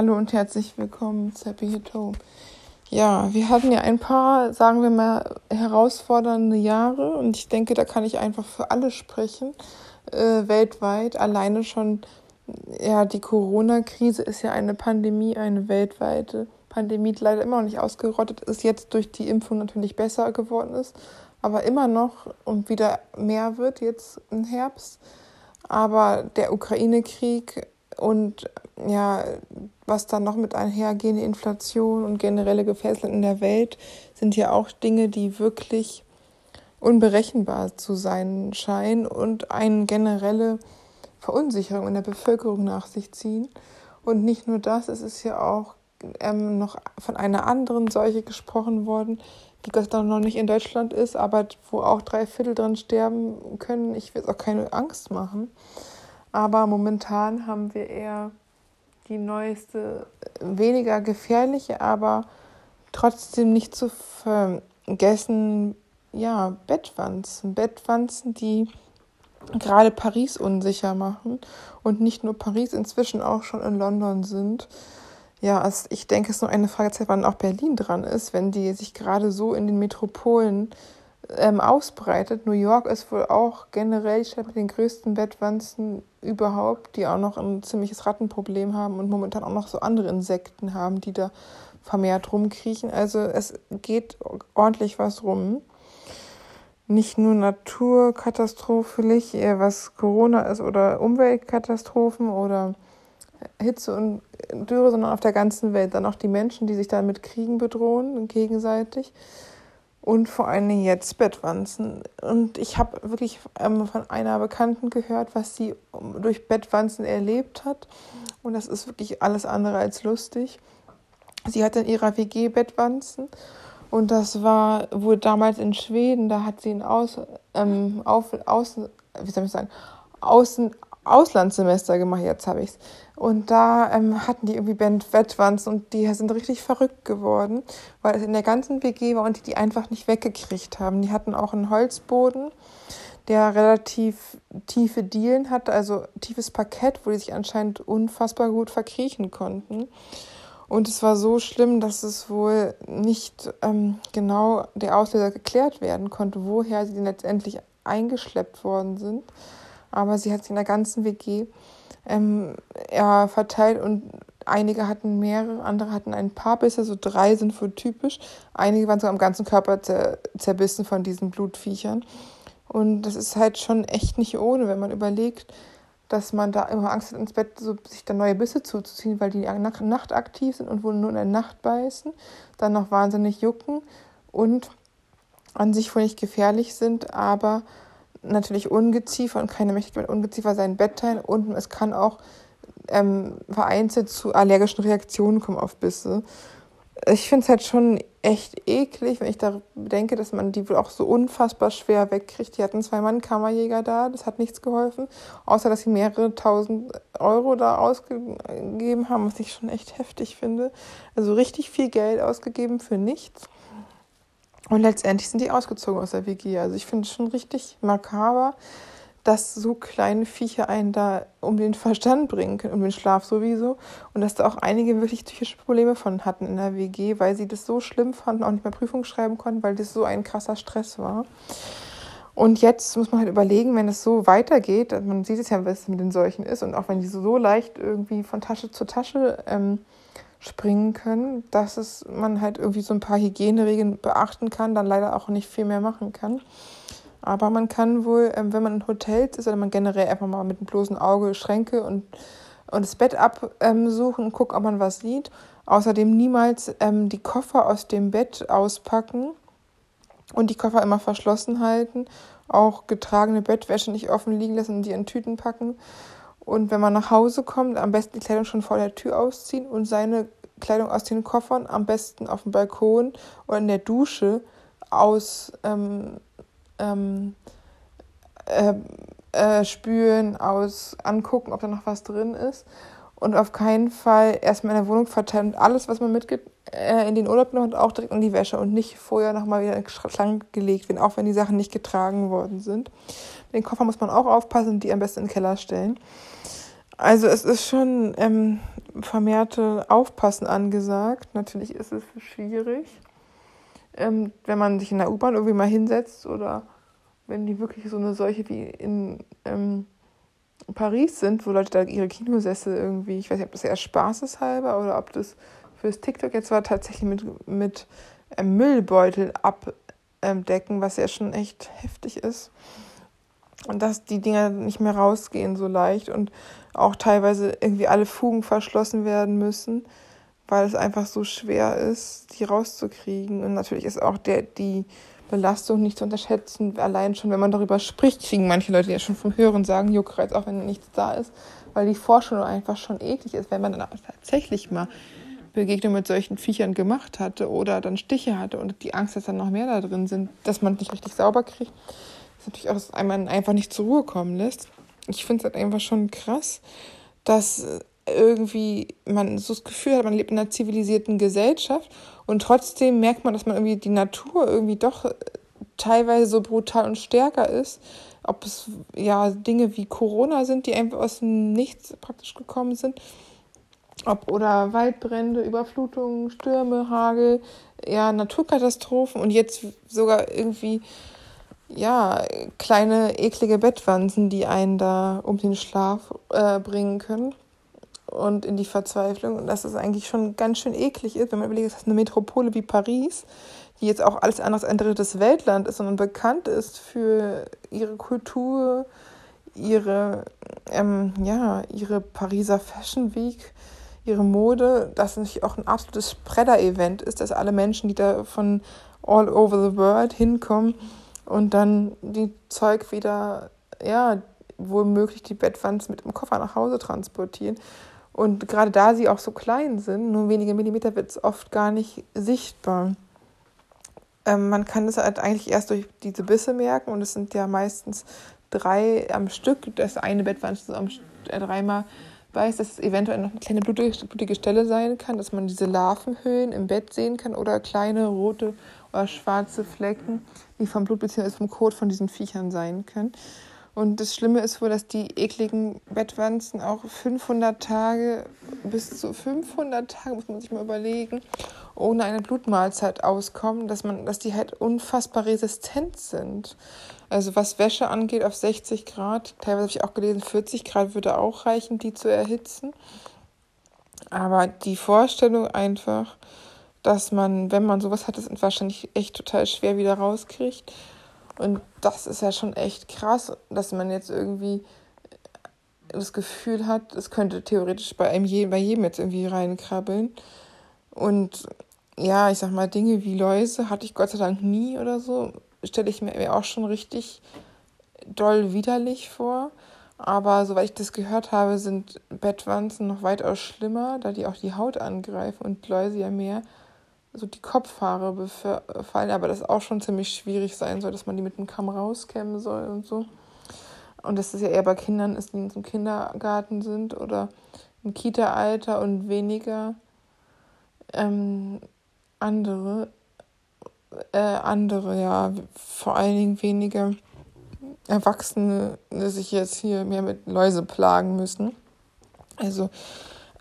Hallo und herzlich willkommen zu Happy Hit Home. Ja, wir hatten ja ein paar, sagen wir mal, herausfordernde Jahre und ich denke, da kann ich einfach für alle sprechen, äh, weltweit. Alleine schon, ja, die Corona-Krise ist ja eine Pandemie, eine weltweite Pandemie, die leider immer noch nicht ausgerottet ist, jetzt durch die Impfung natürlich besser geworden ist, aber immer noch und wieder mehr wird jetzt im Herbst. Aber der Ukraine-Krieg und ja, was dann noch mit einhergehen, die Inflation und generelle Gefäße in der Welt, sind ja auch Dinge, die wirklich unberechenbar zu sein scheinen und eine generelle Verunsicherung in der Bevölkerung nach sich ziehen. Und nicht nur das, es ist ja auch ähm, noch von einer anderen Seuche gesprochen worden, die Gott sei noch nicht in Deutschland ist, aber wo auch drei Viertel dran sterben können. Ich will auch keine Angst machen. Aber momentan haben wir eher die neueste, weniger gefährliche, aber trotzdem nicht zu vergessen, ja, Bettwanzen. Bettwanzen, die gerade Paris unsicher machen und nicht nur Paris, inzwischen auch schon in London sind. Ja, also ich denke, es ist nur eine Fragezeit, wann auch Berlin dran ist, wenn die sich gerade so in den Metropolen ähm, ausbreitet. New York ist wohl auch generell Stadt mit den größten Bettwanzen überhaupt, die auch noch ein ziemliches Rattenproblem haben und momentan auch noch so andere Insekten haben, die da vermehrt rumkriechen. Also es geht ordentlich was rum. Nicht nur naturkatastrophlich, was Corona ist oder Umweltkatastrophen oder Hitze und Dürre, sondern auf der ganzen Welt. Dann auch die Menschen, die sich da mit Kriegen bedrohen, gegenseitig und vor allen Dingen jetzt Bettwanzen. Und ich habe wirklich ähm, von einer Bekannten gehört, was sie durch Bettwanzen erlebt hat. Und das ist wirklich alles andere als lustig. Sie hatte in ihrer WG Bettwanzen. Und das war wohl damals in Schweden, da hat sie ein Aus, ähm, auf, Außen, wie soll ich sagen, Außen, Auslandssemester gemacht, jetzt habe ich es. Und da ähm, hatten die irgendwie Band Wettwanzen und die sind richtig verrückt geworden, weil es in der ganzen WG war und die die einfach nicht weggekriegt haben. Die hatten auch einen Holzboden, der relativ tiefe Dielen hatte, also tiefes Parkett, wo die sich anscheinend unfassbar gut verkriechen konnten. Und es war so schlimm, dass es wohl nicht ähm, genau der Auslöser geklärt werden konnte, woher sie letztendlich eingeschleppt worden sind. Aber sie hat sich in der ganzen WG ähm, ja, verteilt und einige hatten mehrere, andere hatten ein paar Bisse, so drei sind wohl typisch. Einige waren sogar am ganzen Körper zer zerbissen von diesen Blutviechern. Und das ist halt schon echt nicht ohne, wenn man überlegt, dass man da immer Angst hat, ins Bett so, sich da neue Bisse zuzuziehen, weil die nachtaktiv sind und wohl nur in der Nacht beißen, dann noch wahnsinnig jucken und an sich wohl nicht gefährlich sind, aber natürlich Ungeziefer und keine Mächtigkeit mit Ungeziefer sein Bett teilen und es kann auch ähm, vereinzelt zu allergischen Reaktionen kommen auf Bisse. Ich finde es halt schon echt eklig, wenn ich da denke, dass man die wohl auch so unfassbar schwer wegkriegt. Die hatten zwei Mann Kammerjäger da, das hat nichts geholfen, außer dass sie mehrere tausend Euro da ausgegeben haben, was ich schon echt heftig finde. Also richtig viel Geld ausgegeben für nichts. Und letztendlich sind die ausgezogen aus der WG. Also ich finde es schon richtig makaber, dass so kleine Viecher einen da um den Verstand bringen können, um den Schlaf sowieso. Und dass da auch einige wirklich psychische Probleme von hatten in der WG, weil sie das so schlimm fanden, auch nicht mehr Prüfung schreiben konnten, weil das so ein krasser Stress war. Und jetzt muss man halt überlegen, wenn es so weitergeht, man sieht es ja, was mit den Seuchen ist, und auch wenn die so leicht irgendwie von Tasche zu Tasche ähm, springen können, dass es man halt irgendwie so ein paar Hygieneregeln beachten kann, dann leider auch nicht viel mehr machen kann. Aber man kann wohl, ähm, wenn man in Hotels ist, oder man generell einfach mal mit einem bloßen Auge Schränke und, und das Bett absuchen und gucken, ob man was sieht. Außerdem niemals ähm, die Koffer aus dem Bett auspacken und die Koffer immer verschlossen halten. Auch getragene Bettwäsche nicht offen liegen lassen und die in Tüten packen. Und wenn man nach Hause kommt, am besten die Kleidung schon vor der Tür ausziehen und seine Kleidung aus den Koffern am besten auf dem Balkon oder in der Dusche aus ähm, ähm, äh, äh, spülen, aus angucken, ob da noch was drin ist. Und auf keinen Fall erstmal in der Wohnung verteilen und alles, was man mitgibt, äh, in den Urlaub nimmt, auch direkt in die Wäsche und nicht vorher nochmal wieder in den Schrank gelegt werden, auch wenn die Sachen nicht getragen worden sind. Den Koffer muss man auch aufpassen und die am besten in den Keller stellen. Also es ist schon ähm, vermehrte Aufpassen angesagt. Natürlich ist es schwierig, ähm, wenn man sich in der U-Bahn irgendwie mal hinsetzt oder wenn die wirklich so eine Seuche wie in ähm, Paris sind, wo Leute da ihre Kinosessel irgendwie, ich weiß nicht, ob das eher spaßeshalber oder ob das fürs TikTok jetzt war, tatsächlich mit, mit ähm, Müllbeutel abdecken, was ja schon echt heftig ist. Und dass die Dinger nicht mehr rausgehen so leicht und auch teilweise irgendwie alle Fugen verschlossen werden müssen, weil es einfach so schwer ist, die rauszukriegen. Und natürlich ist auch der, die Belastung nicht zu unterschätzen. Allein schon, wenn man darüber spricht, kriegen manche Leute ja schon vom Hören sagen, Juckreiz, auch wenn nichts da ist, weil die Forschung einfach schon eklig ist, wenn man dann tatsächlich mal Begegnung mit solchen Viechern gemacht hatte oder dann Stiche hatte und die Angst, dass dann noch mehr da drin sind, dass man es nicht richtig sauber kriegt, ist natürlich auch, dass man einfach nicht zur Ruhe kommen lässt. Ich finde es halt einfach schon krass, dass irgendwie man so das Gefühl hat, man lebt in einer zivilisierten Gesellschaft und trotzdem merkt man, dass man irgendwie die Natur irgendwie doch teilweise so brutal und stärker ist. Ob es ja Dinge wie Corona sind, die einfach aus dem Nichts praktisch gekommen sind. Ob oder Waldbrände, Überflutungen, Stürme, Hagel, ja, Naturkatastrophen und jetzt sogar irgendwie ja, kleine eklige Bettwanzen, die einen da um den Schlaf äh, bringen können und in die Verzweiflung. Und dass es eigentlich schon ganz schön eklig ist, wenn man überlegt, dass eine Metropole wie Paris, die jetzt auch alles anderes ein drittes Weltland ist, sondern bekannt ist für ihre Kultur, ihre, ähm, ja, ihre Pariser Fashion Week, ihre Mode, dass es auch ein absolutes Spreader-Event ist, dass alle Menschen, die da von all over the world hinkommen und dann die Zeug wieder, ja, womöglich die Bettwanzen mit dem Koffer nach Hause transportieren. Und gerade da sie auch so klein sind, nur wenige Millimeter, wird es oft gar nicht sichtbar. Ähm, man kann es halt eigentlich erst durch diese Bisse merken und es sind ja meistens drei am Stück. Das eine Bettwanze so am, äh, dreimal beißt, dass es eventuell noch eine kleine blutige, blutige Stelle sein kann, dass man diese Larvenhöhlen im Bett sehen kann oder kleine rote oder schwarze Flecken, die vom Blut bzw. vom Kot von diesen Viechern sein können. Und das Schlimme ist wohl, dass die ekligen Bettwanzen auch 500 Tage, bis zu 500 Tage, muss man sich mal überlegen, ohne eine Blutmahlzeit auskommen, dass, man, dass die halt unfassbar resistent sind. Also was Wäsche angeht, auf 60 Grad, teilweise habe ich auch gelesen, 40 Grad würde auch reichen, die zu erhitzen. Aber die Vorstellung einfach, dass man, wenn man sowas hat, es wahrscheinlich echt total schwer wieder rauskriegt. Und das ist ja schon echt krass, dass man jetzt irgendwie das Gefühl hat, es könnte theoretisch bei, einem je, bei jedem jetzt irgendwie reinkrabbeln. Und ja, ich sag mal, Dinge wie Läuse hatte ich Gott sei Dank nie oder so. Stelle ich mir auch schon richtig doll widerlich vor. Aber soweit ich das gehört habe, sind Bettwanzen noch weitaus schlimmer, da die auch die Haut angreifen und Läuse ja mehr so die Kopfhaare befallen, aber das auch schon ziemlich schwierig sein soll, dass man die mit dem Kamm rauskämmen soll und so. Und dass das ja eher bei Kindern ist, die im Kindergarten sind oder im Kita-Alter und weniger ähm, andere, äh, andere, ja, vor allen Dingen weniger Erwachsene, die sich jetzt hier mehr mit Läuse plagen müssen. Also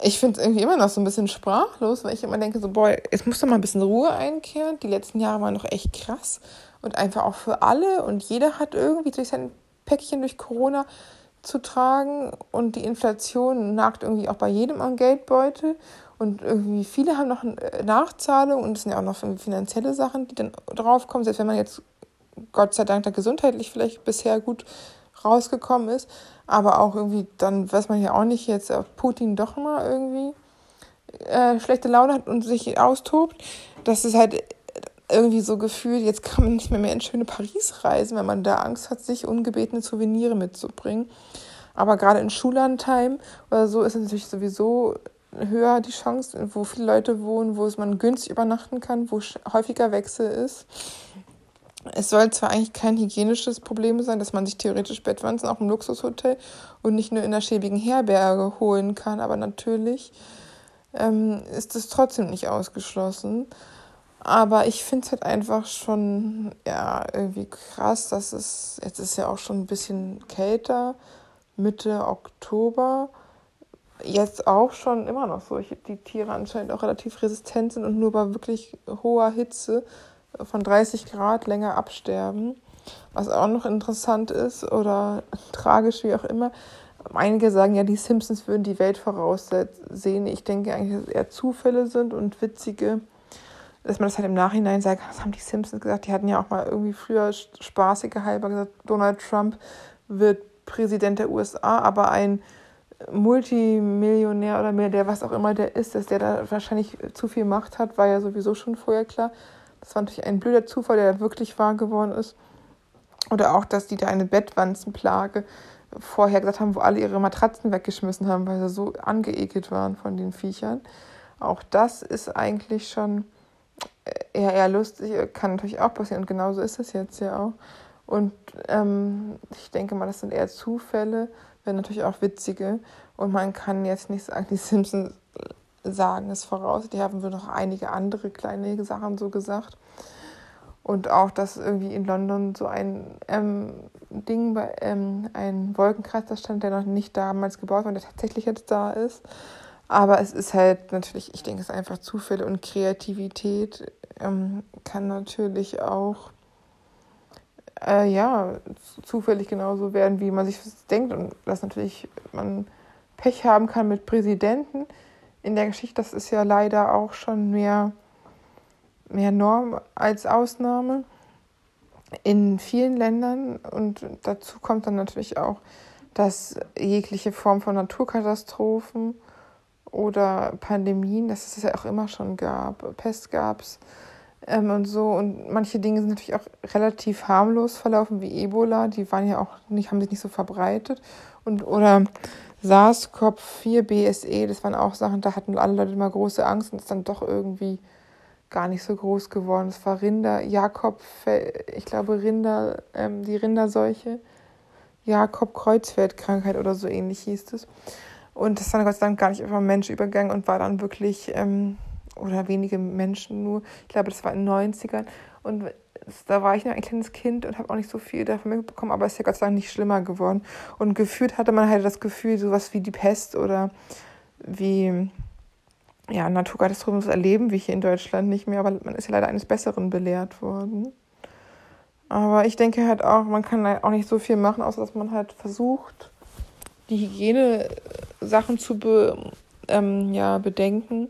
ich finde es irgendwie immer noch so ein bisschen sprachlos, weil ich immer denke, so, boah, jetzt muss doch mal ein bisschen Ruhe einkehren. Die letzten Jahre waren noch echt krass und einfach auch für alle und jeder hat irgendwie durch sein Päckchen durch Corona zu tragen und die Inflation nagt irgendwie auch bei jedem am Geldbeutel und irgendwie viele haben noch eine Nachzahlung und es sind ja auch noch finanzielle Sachen, die dann draufkommen, selbst wenn man jetzt Gott sei Dank da gesundheitlich vielleicht bisher gut rausgekommen ist. Aber auch irgendwie, dann weiß man ja auch nicht jetzt, ob Putin doch mal irgendwie äh, schlechte Laune hat und sich austobt. Das ist halt irgendwie so gefühlt, jetzt kann man nicht mehr, mehr in schöne Paris reisen, weil man da Angst hat, sich ungebetene Souvenire mitzubringen. Aber gerade in Schullandheim oder so ist es natürlich sowieso höher die Chance, wo viele Leute wohnen, wo es man günstig übernachten kann, wo häufiger Wechsel ist. Es soll zwar eigentlich kein hygienisches Problem sein, dass man sich theoretisch Bettwanzen auch im Luxushotel und nicht nur in der schäbigen Herberge holen kann, aber natürlich ähm, ist es trotzdem nicht ausgeschlossen. Aber ich finde es halt einfach schon, ja, irgendwie krass, dass es, jetzt ist ja auch schon ein bisschen kälter, Mitte Oktober, jetzt auch schon immer noch so. Die Tiere anscheinend auch relativ resistent sind und nur bei wirklich hoher Hitze von 30 Grad länger absterben. Was auch noch interessant ist oder tragisch, wie auch immer. Einige sagen ja, die Simpsons würden die Welt voraussehen. Ich denke eigentlich, dass es eher Zufälle sind und witzige, dass man das halt im Nachhinein sagt, was haben die Simpsons gesagt? Die hatten ja auch mal irgendwie früher spaßige halber gesagt, Donald Trump wird Präsident der USA, aber ein Multimillionär oder Milliardär, was auch immer der ist, dass der da wahrscheinlich zu viel Macht hat, war ja sowieso schon vorher klar. Das war natürlich ein blöder Zufall, der wirklich wahr geworden ist. Oder auch, dass die da eine Bettwanzenplage vorher gesagt haben, wo alle ihre Matratzen weggeschmissen haben, weil sie so angeekelt waren von den Viechern. Auch das ist eigentlich schon eher, eher lustig, kann natürlich auch passieren und genauso ist es jetzt ja auch. Und ähm, ich denke mal, das sind eher Zufälle, wenn natürlich auch witzige. Und man kann jetzt nicht sagen, die Simpsons sagen es voraus. Die haben wir noch einige andere kleine Sachen so gesagt. Und auch, dass irgendwie in London so ein ähm, Ding, bei, ähm, ein Wolkenkratzer stand, der noch nicht damals gebaut war und der tatsächlich jetzt da ist. Aber es ist halt natürlich, ich denke, es ist einfach Zufälle und Kreativität ähm, kann natürlich auch äh, ja, zufällig genauso werden, wie man sich das denkt. Und dass natürlich man Pech haben kann mit Präsidenten in der Geschichte, das ist ja leider auch schon mehr, mehr Norm als Ausnahme in vielen Ländern. Und dazu kommt dann natürlich auch, dass jegliche Form von Naturkatastrophen oder Pandemien, das es ja auch immer schon gab, Pest gab es, ähm, und so. Und manche Dinge sind natürlich auch relativ harmlos verlaufen, wie Ebola. Die waren ja auch nicht, haben sich nicht so verbreitet. Und, oder SARS-CoV-4, BSE, das waren auch Sachen, da hatten alle Leute immer große Angst und ist dann doch irgendwie gar nicht so groß geworden. Es war Rinder, Jakob, ich glaube Rinder, ähm, die Rinderseuche, Jakob-Kreuzfeld-Krankheit oder so ähnlich hieß es. Und das ist dann Gott sei Dank gar nicht über Mensch übergegangen und war dann wirklich ähm, oder wenige Menschen nur. Ich glaube, das war in den 90ern. Und da war ich noch ein kleines Kind und habe auch nicht so viel davon mitbekommen, aber es ist ja Gott sei Dank nicht schlimmer geworden. Und gefühlt hatte man halt das Gefühl, sowas wie die Pest oder wie ja, Naturkatastrophen zu erleben, wie hier in Deutschland nicht mehr, aber man ist ja leider eines Besseren belehrt worden. Aber ich denke halt auch, man kann halt auch nicht so viel machen, außer dass man halt versucht, die Hygiene-Sachen zu be, ähm, ja, bedenken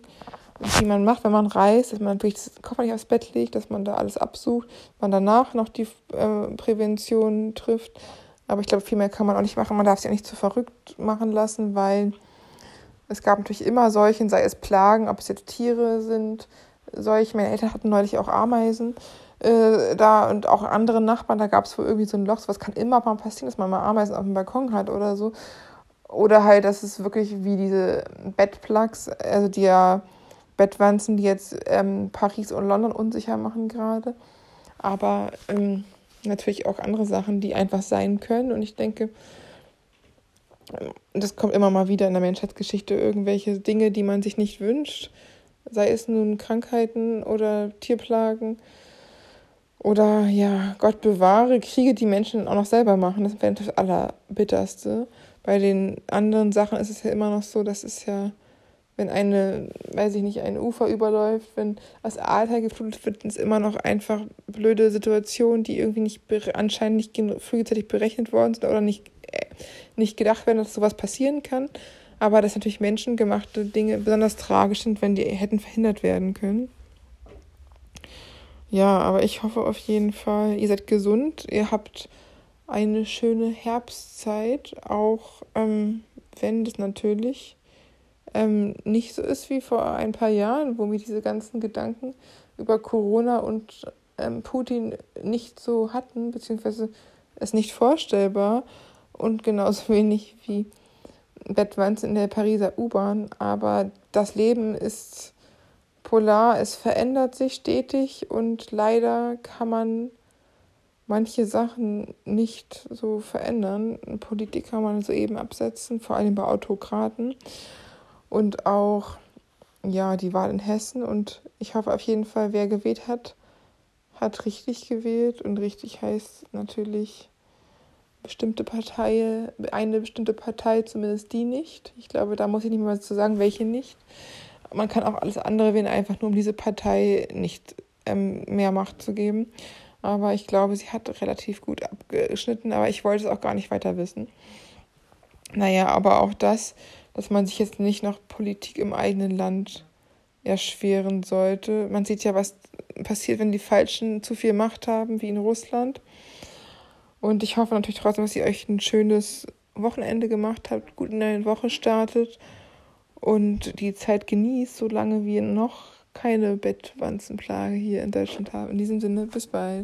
die man macht, wenn man reist, dass man natürlich das Koffer nicht aufs Bett legt, dass man da alles absucht, man danach noch die äh, Prävention trifft. Aber ich glaube, viel mehr kann man auch nicht machen. Man darf sich auch nicht zu verrückt machen lassen, weil es gab natürlich immer Seuchen, sei es Plagen, ob es jetzt Tiere sind, Seuchen. Meine Eltern hatten neulich auch Ameisen äh, da und auch andere Nachbarn, da gab es wohl irgendwie so ein Loch. Was kann immer mal passieren, dass man mal Ameisen auf dem Balkon hat oder so. Oder halt, dass es wirklich wie diese Bettplugs, also die ja Bettwanzen, die jetzt ähm, Paris und London unsicher machen gerade. Aber ähm, natürlich auch andere Sachen, die einfach sein können. Und ich denke, ähm, das kommt immer mal wieder in der Menschheitsgeschichte, irgendwelche Dinge, die man sich nicht wünscht. Sei es nun Krankheiten oder Tierplagen oder ja, Gott bewahre, Kriege, die Menschen auch noch selber machen. Das wäre das Allerbitterste. Bei den anderen Sachen ist es ja immer noch so, dass es ja wenn eine, weiß ich nicht, ein Ufer überläuft, wenn das Ahrtal geflutet wird, sind es immer noch einfach blöde Situationen, die irgendwie nicht anscheinend nicht frühzeitig berechnet worden sind oder nicht, äh, nicht gedacht werden, dass sowas passieren kann. Aber dass natürlich menschengemachte Dinge besonders tragisch sind, wenn die hätten verhindert werden können. Ja, aber ich hoffe auf jeden Fall, ihr seid gesund, ihr habt eine schöne Herbstzeit, auch ähm, wenn das natürlich ähm, nicht so ist wie vor ein paar Jahren, wo wir diese ganzen Gedanken über Corona und ähm, Putin nicht so hatten, beziehungsweise es nicht vorstellbar und genauso wenig wie Bettwanzen in der Pariser U-Bahn. Aber das Leben ist polar, es verändert sich stetig und leider kann man manche Sachen nicht so verändern. Politik kann man soeben absetzen, vor allem bei Autokraten und auch ja die Wahl in Hessen. Und ich hoffe auf jeden Fall, wer gewählt hat, hat richtig gewählt. Und richtig heißt natürlich bestimmte Partei, eine bestimmte Partei, zumindest die nicht. Ich glaube, da muss ich nicht mal zu sagen, welche nicht. Man kann auch alles andere wählen, einfach nur um diese Partei nicht ähm, mehr Macht zu geben. Aber ich glaube, sie hat relativ gut abgeschnitten, aber ich wollte es auch gar nicht weiter wissen. Naja, aber auch das, dass man sich jetzt nicht noch Politik im eigenen Land erschweren sollte. Man sieht ja, was passiert, wenn die Falschen zu viel Macht haben, wie in Russland. Und ich hoffe natürlich trotzdem, dass ihr euch ein schönes Wochenende gemacht habt, gut in eine Woche startet und die Zeit genießt, solange wir noch keine Bettwanzenplage hier in Deutschland haben. In diesem Sinne, bis bald.